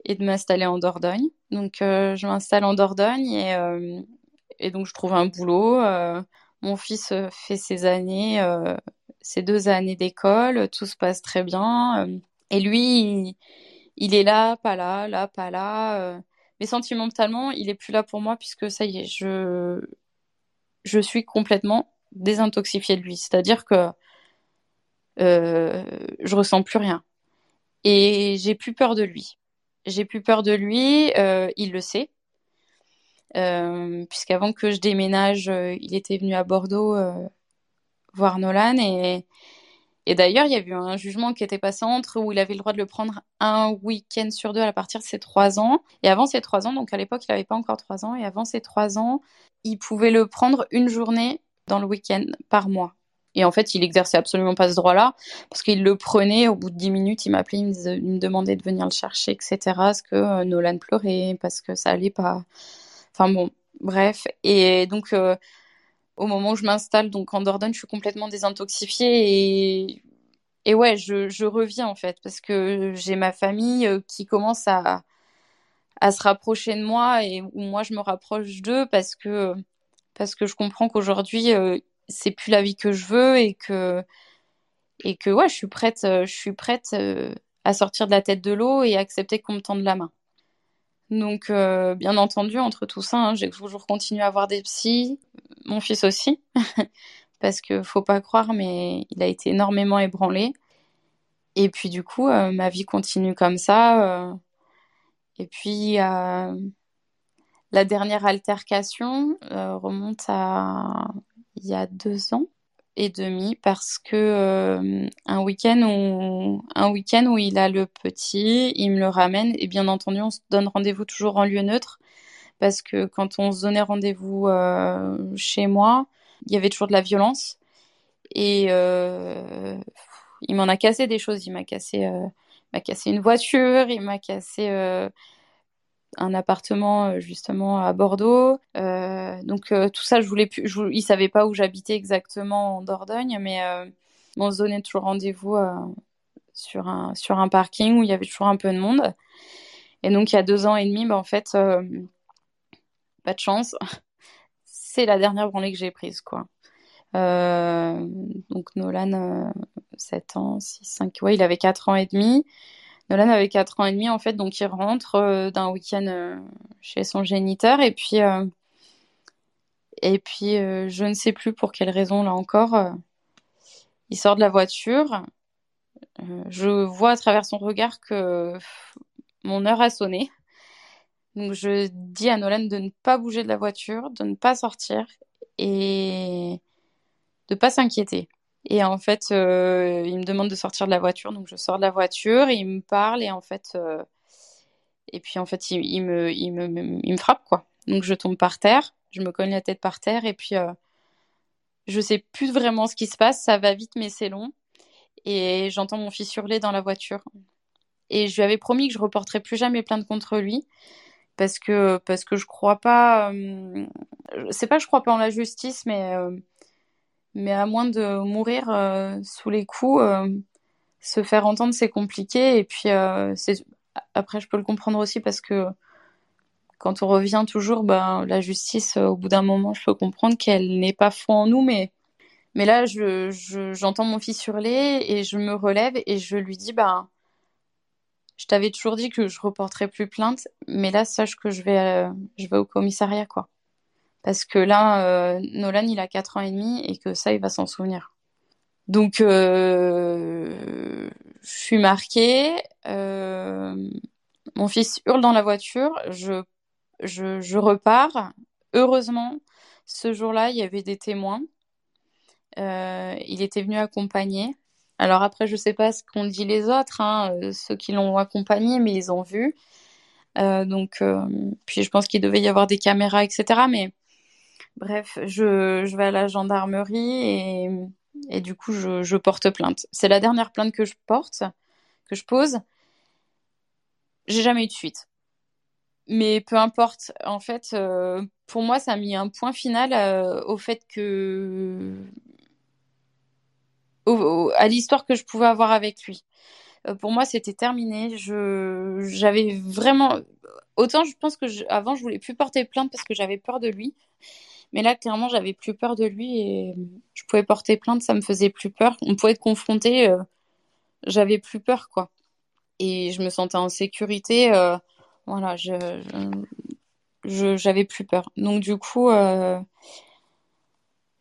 et de m'installer en Dordogne. Donc euh, je m'installe en Dordogne et, euh, et donc je trouve un boulot. Mon fils fait ses années, ses deux années d'école, tout se passe très bien. et lui, il, est là, pas là, là, pas là mais sentimentalement, il est plus là pour moi puisque ça y est, je, je suis complètement désintoxifiée de lui. C'est-à-dire que euh, je ressens plus rien. Et j'ai plus peur de lui. J'ai plus peur de lui, euh, il le sait. Euh, puisqu'avant que je déménage, il était venu à Bordeaux voir Nolan et, et d'ailleurs, il y a eu un jugement qui était passé entre où il avait le droit de le prendre un week-end sur deux à partir de ses trois ans. Et avant ses trois ans, donc à l'époque, il n'avait pas encore trois ans, et avant ses trois ans, il pouvait le prendre une journée dans le week-end par mois. Et en fait, il exerçait absolument pas ce droit-là, parce qu'il le prenait, au bout de 10 minutes, il m'appelait, il, me demandait de venir le chercher, etc. Parce que euh, Nolan pleurait, parce que ça allait pas. Enfin bon, bref. Et donc, euh, au moment où je m'installe donc en Dordogne, je suis complètement désintoxifiée et et ouais, je, reviens en fait parce que j'ai ma famille euh, qui commence à à se rapprocher de moi et où moi je me rapproche d'eux parce que parce que je comprends qu'aujourd'hui euh, c'est plus la vie que je veux et que et que ouais, je suis prête euh, je suis prête à sortir de la tête de l'eau et accepter qu'on me tende la main. Donc, euh, bien entendu, entre tout ça, hein, j'ai toujours continué à avoir des psys, mon fils aussi, [laughs] parce que faut pas croire, mais il a été énormément ébranlé. Et puis du coup, euh, ma vie continue comme ça. Euh. et puis la dernière altercation remonte à il y a deux ans et demi parce que euh, un week-end où un week-end où il a le petit, il me le ramène et bien entendu on se donne rendez-vous toujours en lieu neutre parce que quand on se donnait rendez-vous euh, chez moi, il y avait toujours de la violence et euh, il m'en a cassé des choses, il m'a cassé m'a cassé une voiture, il m'a cassé un appartement euh, justement à Bordeaux. Euh, donc euh, tout ça, je voulais plus. Je, il savait pas où j'habitais exactement en Dordogne, mais on se donnait toujours rendez-vous sur un sur un parking où il y avait toujours un peu de monde. Et donc il y a deux ans et demi, bah, en fait, pas de chance. [laughs] C'est la dernière branlée que j'ai prise, quoi. donc Nolan, 7 ans, 6, 5, ouais, il avait 4 ans et demi. Nolan avait 4 ans et demi en fait, donc il rentre euh, d'un week-end euh, chez son géniteur et puis euh, et puis je ne sais plus pour quelle raison là encore, il sort de la voiture. je vois à travers son regard que mon heure a sonné. Donc je dis à Nolan de ne pas bouger de la voiture, de ne pas sortir et de pas s'inquiéter. Et en fait, euh, il me demande de sortir de la voiture, donc je sors de la voiture, et il me parle, et en fait, euh, et puis en fait, il, me, il, me, il me frappe, quoi. Donc je tombe par terre, je me cogne la tête par terre, et puis euh, je sais plus vraiment ce qui se passe, ça va vite, mais c'est long. Et j'entends mon fils hurler dans la voiture. Et je lui avais promis que je reporterais plus jamais plainte contre lui, parce que, parce que je crois pas. c'est pas que je crois pas en la justice, mais mais à moins de mourir euh, sous les coups, euh, se faire entendre, c'est compliqué. Et puis, euh, après, je peux le comprendre aussi parce que quand on revient toujours, ben, la justice, au bout d'un moment, je peux comprendre qu'elle n'est pas foi en nous, mais là, je, j'entends mon fils hurler et je me relève et je lui dis, ben, je t'avais toujours dit que je reporterais plus plainte, mais là, sache que je vais, je vais au commissariat, quoi. Parce que là, euh, Nolan, il a 4 ans et demi et que ça, il va s'en souvenir. Donc, euh, je suis marquée. Euh, mon fils hurle dans la voiture. Je, repars. Heureusement, ce jour-là, il y avait des témoins. il était venu accompagner. Alors après, je sais pas ce qu'ont dit les autres, hein, ceux qui l'ont accompagné, mais ils ont vu. donc, puis je pense qu'il devait y avoir des caméras, etc. Bref, je, vais à la gendarmerie et, du coup, je, je porte plainte. C'est la dernière plainte que je porte, que je pose. J'ai jamais eu de suite. Mais peu importe, en fait, euh, pour moi, ça a mis un point final euh, au fait que. à l'histoire que je pouvais avoir avec lui. Euh, pour moi, c'était terminé. Je, j'avais vraiment. Autant je pense que avant, je voulais plus porter plainte parce que j'avais peur de lui. Mais là, clairement, j'avais plus peur de lui et je pouvais porter plainte, ça me faisait plus peur. On pouvait être confronté, euh, j'avais plus peur, quoi. Et je me sentais en sécurité. Euh, voilà, je, j'avais plus peur. Donc du coup, euh,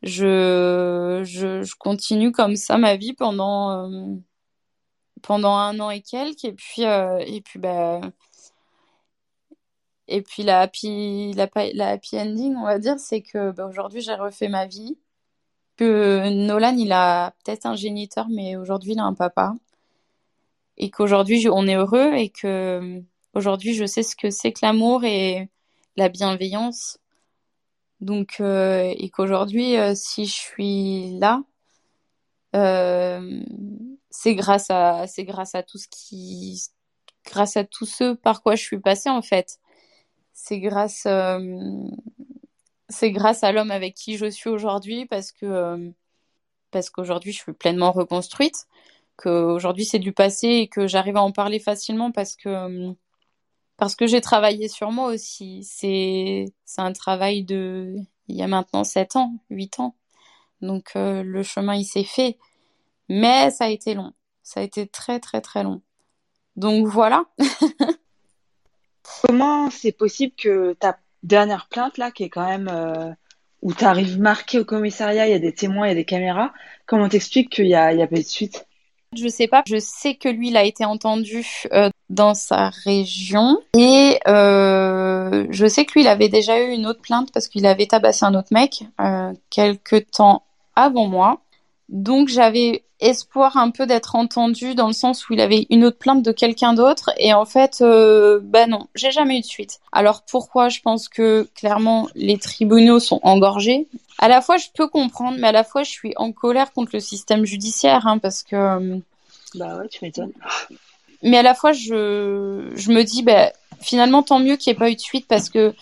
je, je, continue comme ça ma vie pendant pendant un an et quelques. Et puis et puis bah et puis la happy, la, happy ending, on va dire, c'est que bah, aujourd'hui j'ai refait ma vie. Que Nolan, il a peut-être un géniteur, mais aujourd'hui il a un papa. Et qu'aujourd'hui on est heureux et que aujourd'hui je sais ce que c'est que l'amour et la bienveillance Donc, et qu'aujourd'hui, si je suis là, c'est grâce à, c'est grâce à tout ce qui, grâce à tous ceux par quoi je suis passée en fait. C'est grâce, c'est grâce à l'homme avec qui je suis aujourd'hui parce que parce qu'aujourd'hui je suis pleinement reconstruite, qu'aujourd'hui c'est du passé et que j'arrive à en parler facilement parce que parce que j'ai travaillé sur moi aussi. C'est c'est un travail de il y a maintenant 7 ans, 8 ans. Donc euh, le chemin il s'est fait, mais ça a été long. Ça a été très très très long. Donc voilà. [laughs] Comment c'est possible que ta dernière plainte là, qui est quand même euh, où tu arrives marqué au commissariat, il y a des témoins, il y a des caméras. Comment t'expliques qu'il y a, a pas de suite? Je sais pas. Je sais que lui, il a été entendu euh, dans sa région et euh, je sais que lui, il avait déjà eu une autre plainte parce qu'il avait tabassé un autre mec euh, quelques temps avant moi. Donc j'avais espoir un peu d'être entendu dans le sens où il avait une autre plainte de quelqu'un d'autre. Et en fait euh, bah non j'ai jamais eu de suite. Alors pourquoi? Je pense que clairement les tribunaux sont engorgés. À la fois je peux comprendre mais à la fois je suis en colère contre le système judiciaire hein, parce que euh, bah ouais tu m'étonnes. mais à la fois je je me dis bah finalement tant mieux qu'il n'y ait pas eu de suite parce que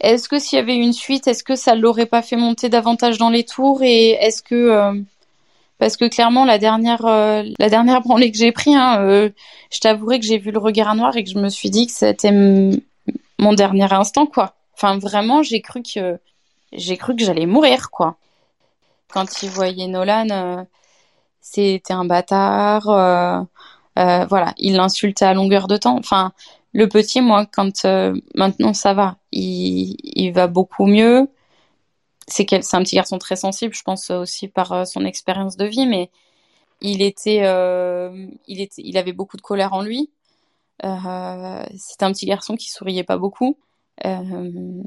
est-ce que s'il y avait eu une suite est-ce que ça l'aurait pas fait monter davantage dans les tours? Et est-ce que euh, parce que clairement la dernière euh, la dernière branlée que j'ai pris, hein, euh, je t'avouerai que j'ai vu le regard noir et que je me suis dit que c'était mon dernier instant quoi. Enfin vraiment j'ai cru que j'ai cru que j'allais mourir quoi. Quand il voyait Nolan, euh, c'était un bâtard. voilà, il l'insultait à longueur de temps. Enfin le petit moi quand maintenant ça va, il, il va beaucoup mieux c'est un petit garçon très sensible, je pense aussi par euh, son expérience de vie, mais il était, euh, il était, il avait beaucoup de colère en lui. Euh, c'était un petit garçon qui souriait pas beaucoup, euh,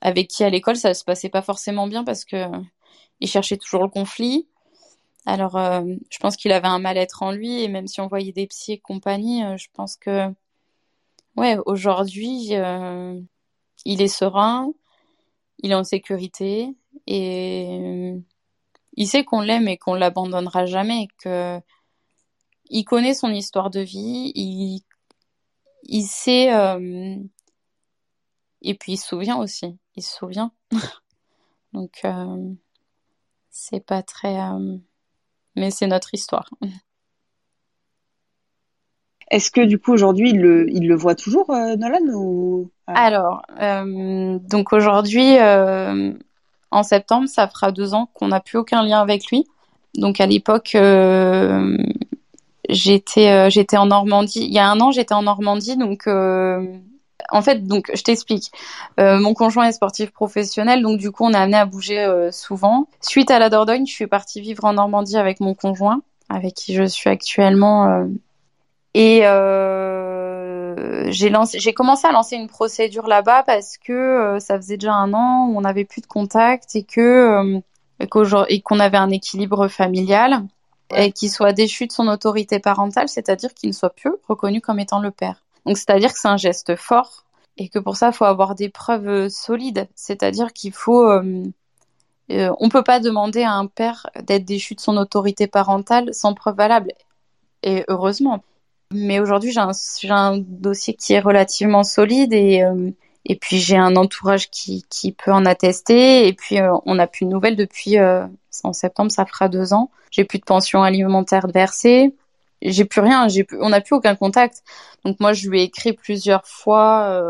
avec qui à l'école ça se passait pas forcément bien parce que il cherchait toujours le conflit. Alors, euh, je pense qu'il avait un mal-être en lui et même si on voyait des psy et compagnie, je pense que, ouais, aujourd'hui, il est serein il est en sécurité et il sait qu'on l'aime et qu'on l'abandonnera jamais, il connaît son histoire de vie, il, sait euh, et puis il se souvient aussi, il se souvient. [laughs] Donc euh, c'est pas très, euh, mais c'est notre histoire. [laughs] Est-ce que du coup aujourd'hui il le, voit toujours Nolan ou alors, euh, donc aujourd'hui, euh, en septembre, ça fera deux ans qu'on n'a plus aucun lien avec lui. Donc à l'époque, euh, j'étais j'étais en Normandie. Il y a un an, j'étais en Normandie, donc en fait, donc je t'explique. mon conjoint est sportif professionnel, donc du coup, on est amené à bouger souvent. Suite à la Dordogne, je suis partie vivre en Normandie avec mon conjoint, avec qui je suis actuellement. Et j'ai lancé, j'ai commencé à lancer une procédure là-bas parce que euh, ça faisait déjà un an où on n'avait plus de contact et que euh, et qu'on avait un équilibre familial et qu'il soit déchu de son autorité parentale, c'est-à-dire qu'il ne soit plus reconnu comme étant le père. Donc c'est-à-dire que c'est un geste fort et que pour ça il faut avoir des preuves solides, c'est-à-dire qu'il faut euh, euh, on peut pas demander à un père d'être déchu de son autorité parentale sans preuve valable. Et heureusement, mais aujourd'hui, j'ai un, un, dossier qui est relativement solide et, euh, et puis j'ai un entourage qui, qui peut en attester. Et puis euh, on n'a plus de nouvelles depuis euh, en septembre, ça fera deux ans. J'ai plus de pension alimentaire versée. J'ai plus rien. J'ai plus, on n'a plus aucun contact. Donc moi, je lui ai écrit plusieurs fois.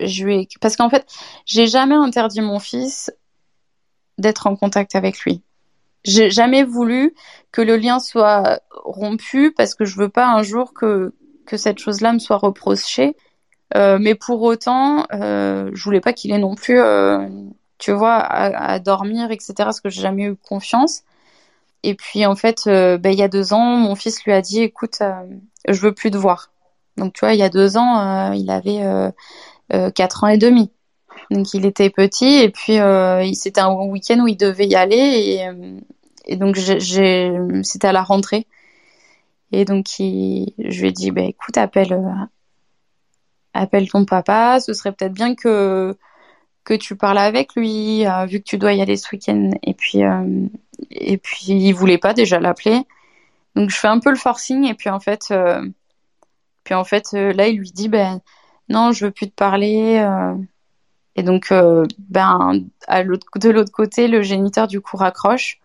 je lui ai, parce qu'en fait, j'ai jamais interdit mon fils d'être en contact avec lui. J'ai jamais voulu que le lien soit rompu parce que je veux pas un jour que que cette chose-là me soit reprochée. Euh, mais pour autant, euh, je voulais pas qu'il ait non plus, euh, tu vois, à, dormir, etc. Parce que j'ai jamais eu confiance. Et puis en fait, euh, ben, il y a deux ans, mon fils lui a dit, écoute, je veux plus te voir. Donc tu vois, il y a deux ans, il avait quatre ans et demi. Donc il était petit et puis euh, c'était un week-end où il devait y aller et, et donc c'était à la rentrée. Et donc je lui ai dit bah écoute appelle euh, appelle ton papa, ce serait peut-être bien que que tu parles avec lui, vu que tu dois y aller ce week-end. Et puis, et puis, il voulait pas déjà l'appeler. Donc, je fais un peu le forcing. Et puis, en fait, puis en fait, là, il lui dit, ben, non, je veux plus te parler. Et donc, ben, à de l'autre côté, le géniteur du coup raccroche.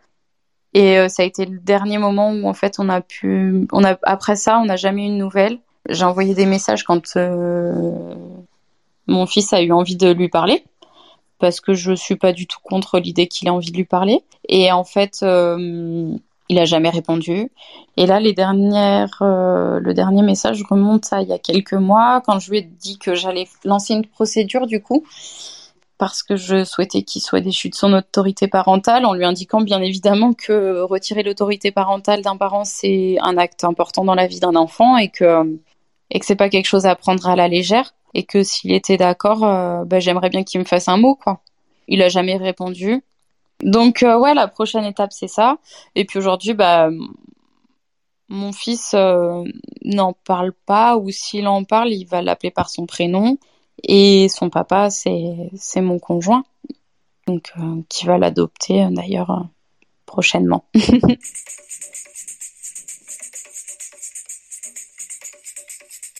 Et euh, ça a été le dernier moment où en fait on a pu, on a après ça, on n'a jamais eu de nouvelles. J'ai envoyé des messages quand euh, mon fils a eu envie de lui parler parce que je suis pas du tout contre l'idée qu'il ait envie de lui parler. Et en fait, euh, il a jamais répondu. Et là, les dernières, le dernier message remonte à il y a quelques mois quand je lui ai dit que j'allais lancer une procédure du coup parce que je souhaitais qu'il soit déchu de son autorité parentale, en lui indiquant bien évidemment que retirer l'autorité parentale d'un parent c'est un acte important dans la vie d'un enfant et que et que c'est pas quelque chose à prendre à la légère et que s'il était d'accord, euh, bah, j'aimerais bien qu'il me fasse un mot quoi. Il a jamais répondu. Donc euh, ouais, la prochaine étape c'est ça. Et puis aujourd'hui, bah mon fils euh, n'en parle pas ou s'il en parle, il va l'appeler par son prénom. Et son papa, c'est mon conjoint, donc euh, qui va l'adopter d'ailleurs prochainement. [laughs]